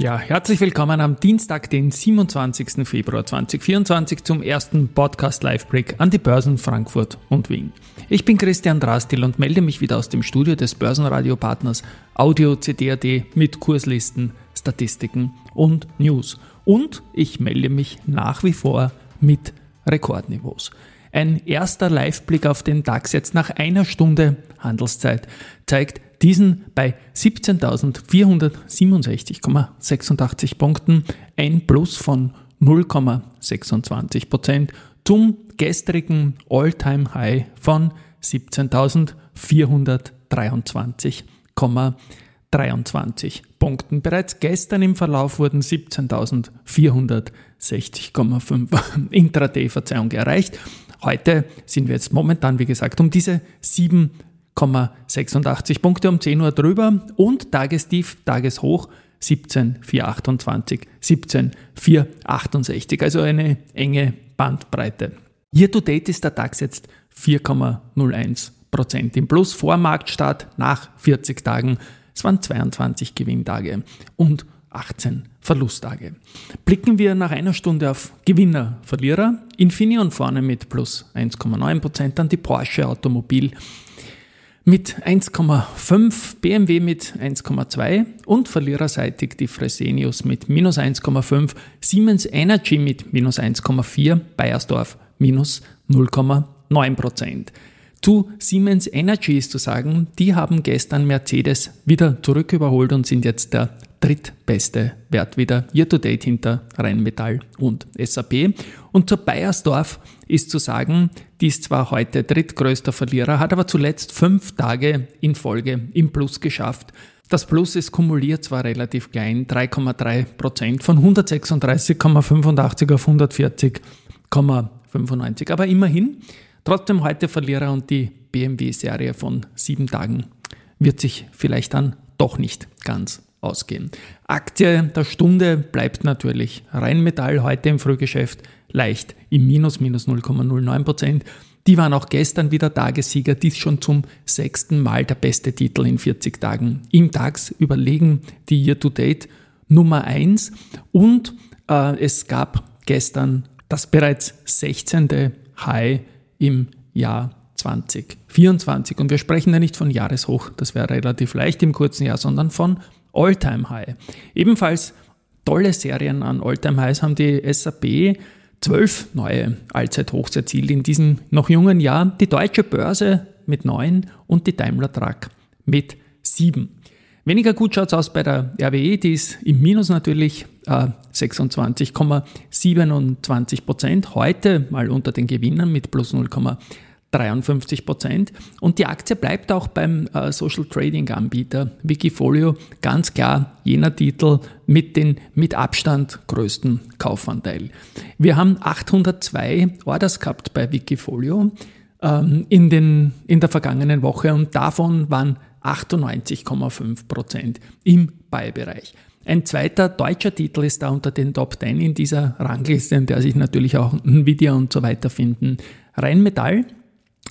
Ja, herzlich willkommen am Dienstag, den 27. Februar 2024 zum ersten Podcast Live Break an die Börsen Frankfurt und Wien. Ich bin Christian Drastil und melde mich wieder aus dem Studio des Börsenradiopartners Audio CD.at mit Kurslisten, Statistiken und News. Und ich melde mich nach wie vor mit Rekordniveaus. Ein erster Live-Blick auf den DAX jetzt nach einer Stunde Handelszeit zeigt diesen bei 17.467,86 Punkten ein Plus von 0,26 Prozent zum gestrigen All-Time-High von 17.423,23 Punkten. Bereits gestern im Verlauf wurden 17.460,5 Intraday-Verzeihung erreicht. Heute sind wir jetzt momentan, wie gesagt, um diese 7,86 Punkte um 10 Uhr drüber und Tagestief, Tageshoch 17,428, 17,468, also eine enge Bandbreite. Year to date ist der DAX jetzt 4,01 Prozent im Plus vor Marktstart nach 40 Tagen. Es waren 22 Gewinntage und 18 Verlusttage. Blicken wir nach einer Stunde auf Gewinner, Verlierer. Infineon vorne mit plus 1,9%, dann die Porsche Automobil mit 1,5, BMW mit 1,2 und verliererseitig die Fresenius mit minus 1,5, Siemens Energy mit minus 1,4, Bayersdorf minus 0,9%. Zu Siemens Energy ist zu sagen, die haben gestern Mercedes wieder zurücküberholt und sind jetzt der drittbeste Wert wieder year to date hinter Rheinmetall und SAP. Und zur Bayersdorf ist zu sagen, die ist zwar heute drittgrößter Verlierer, hat aber zuletzt fünf Tage in Folge im Plus geschafft. Das Plus ist kumuliert zwar relativ klein, 3,3 Prozent von 136,85 auf 140,95, aber immerhin trotzdem heute Verlierer und die BMW-Serie von sieben Tagen wird sich vielleicht dann doch nicht ganz ausgehen. Aktie der Stunde bleibt natürlich Rheinmetall heute im Frühgeschäft leicht im Minus, minus 0,09 Prozent. Die waren auch gestern wieder Tagessieger, dies schon zum sechsten Mal der beste Titel in 40 Tagen. Im DAX überlegen die Year-to-Date Nummer 1 und äh, es gab gestern das bereits 16. High im Jahr 2024. Und wir sprechen ja nicht von Jahreshoch, das wäre relativ leicht im kurzen Jahr, sondern von All-Time-High. Ebenfalls tolle Serien an All-Time-Highs haben die SAP zwölf neue Allzeithochs erzielt in diesem noch jungen Jahr. Die deutsche Börse mit neun und die Daimler Truck mit sieben. Weniger gut schaut es aus bei der RWE, die ist im Minus natürlich äh, 26,27 Prozent. Heute mal unter den Gewinnern mit plus 0,5 53 Prozent. Und die Aktie bleibt auch beim äh, Social Trading Anbieter Wikifolio ganz klar jener Titel mit den mit Abstand größten Kaufanteil. Wir haben 802 Orders gehabt bei Wikifolio ähm, in, den, in der vergangenen Woche und davon waren 98,5 Prozent im Buy-Bereich. Ein zweiter deutscher Titel ist da unter den Top 10 in dieser Rangliste, in der sich natürlich auch Nvidia und so weiter finden. Rheinmetall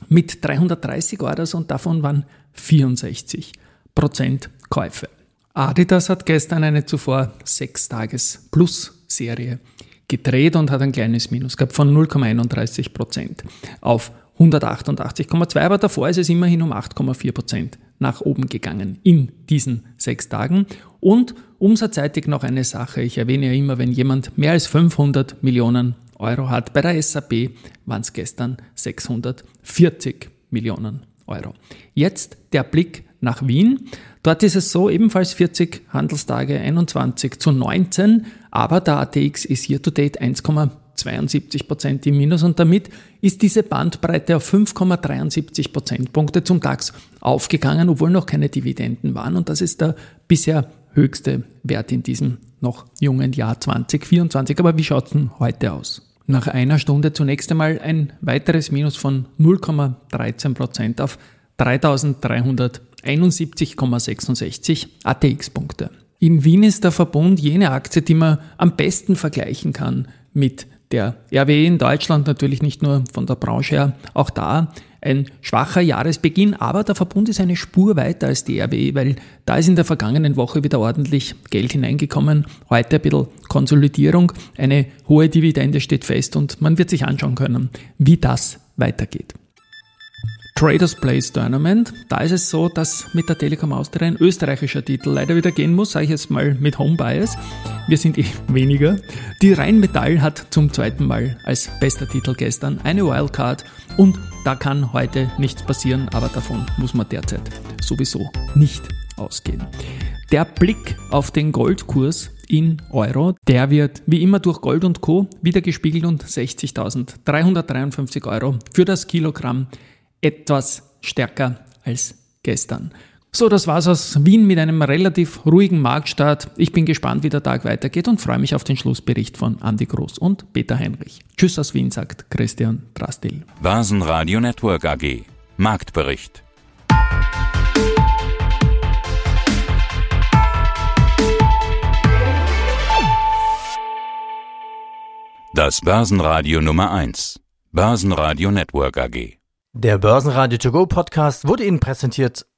mit 330 Orders und davon waren 64 Prozent Käufe. Adidas hat gestern eine zuvor 6 Tages Plus Serie gedreht und hat ein kleines Minus gehabt von 0,31 Prozent auf 188,2, aber davor ist es immerhin um 8,4 Prozent nach oben gegangen in diesen sechs Tagen. Und umsatzseitig noch eine Sache. Ich erwähne ja immer, wenn jemand mehr als 500 Millionen Euro hat. Bei der SAP waren es gestern 640 Millionen Euro. Jetzt der Blick nach Wien. Dort ist es so, ebenfalls 40 Handelstage, 21 zu 19, aber der ATX ist hier to date 1,72 Prozent im Minus und damit ist diese Bandbreite auf 5,73 Prozentpunkte zum DAX aufgegangen, obwohl noch keine Dividenden waren und das ist der bisher höchste Wert in diesem noch jungen Jahr 2024. Aber wie schaut es denn heute aus? Nach einer Stunde zunächst einmal ein weiteres Minus von 0,13% auf 3371,66 ATX-Punkte. In Wien ist der Verbund jene Aktie, die man am besten vergleichen kann mit der RWE in Deutschland, natürlich nicht nur von der Branche her, auch da ein schwacher Jahresbeginn, aber der Verbund ist eine Spur weiter als die RWE, weil da ist in der vergangenen Woche wieder ordentlich Geld hineingekommen. Heute ein bisschen Konsolidierung, eine hohe Dividende steht fest und man wird sich anschauen können, wie das weitergeht. Traders Place Tournament. Da ist es so, dass mit der Telekom Austria ein österreichischer Titel leider wieder gehen muss, sage ich jetzt mal mit Home Bias. Wir sind eh weniger. Die Rheinmetall hat zum zweiten Mal als bester Titel gestern eine Wildcard und da kann heute nichts passieren, aber davon muss man derzeit sowieso nicht ausgehen. Der Blick auf den Goldkurs in Euro, der wird wie immer durch Gold und Co. wieder gespiegelt und 60.353 Euro für das Kilogramm etwas stärker als gestern. So, das war's aus Wien mit einem relativ ruhigen Marktstart. Ich bin gespannt, wie der Tag weitergeht und freue mich auf den Schlussbericht von Andy Groß und Peter Heinrich. Tschüss aus Wien, sagt Christian Drastil. Börsenradio Network AG. Marktbericht. Das Börsenradio Nummer 1. Börsenradio Network AG. Der Börsenradio To Go Podcast wurde Ihnen präsentiert